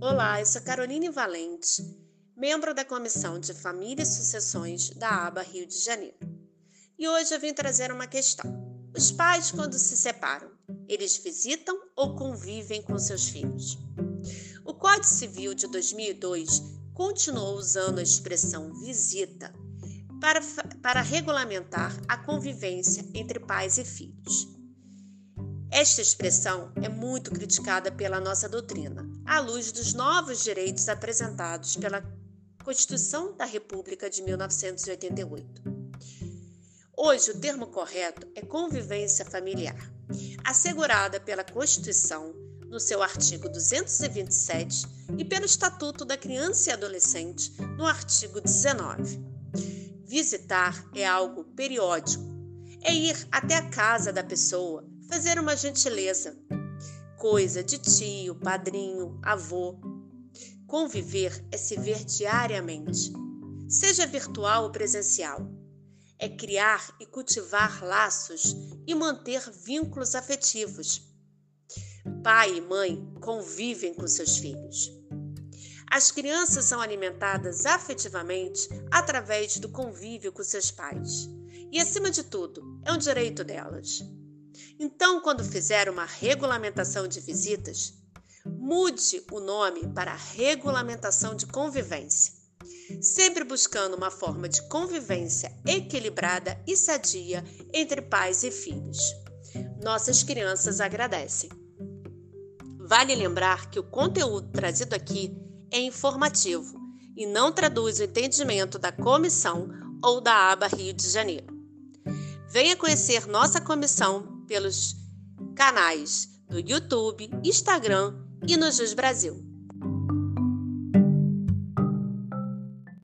Olá, eu sou Caroline Valente, membro da Comissão de Família e Sucessões da ABA Rio de Janeiro. E hoje eu vim trazer uma questão. Os pais, quando se separam, eles visitam ou convivem com seus filhos? O Código Civil de 2002 continuou usando a expressão visita para, para regulamentar a convivência entre pais e filhos. Esta expressão é muito criticada pela nossa doutrina, à luz dos novos direitos apresentados pela Constituição da República de 1988. Hoje, o termo correto é convivência familiar, assegurada pela Constituição no seu artigo 227 e pelo Estatuto da Criança e Adolescente no artigo 19. Visitar é algo periódico, é ir até a casa da pessoa fazer uma gentileza, coisa de tio, padrinho, avô. Conviver é se ver diariamente, seja virtual ou presencial. É criar e cultivar laços e manter vínculos afetivos. Pai e mãe convivem com seus filhos. As crianças são alimentadas afetivamente através do convívio com seus pais. E, acima de tudo, é um direito delas. Então, quando fizer uma regulamentação de visitas, mude o nome para regulamentação de convivência, sempre buscando uma forma de convivência equilibrada e sadia entre pais e filhos. Nossas crianças agradecem. Vale lembrar que o conteúdo trazido aqui é informativo e não traduz o entendimento da comissão ou da aba Rio de Janeiro. Venha conhecer nossa comissão pelos canais do YouTube, Instagram e no Jus Brasil.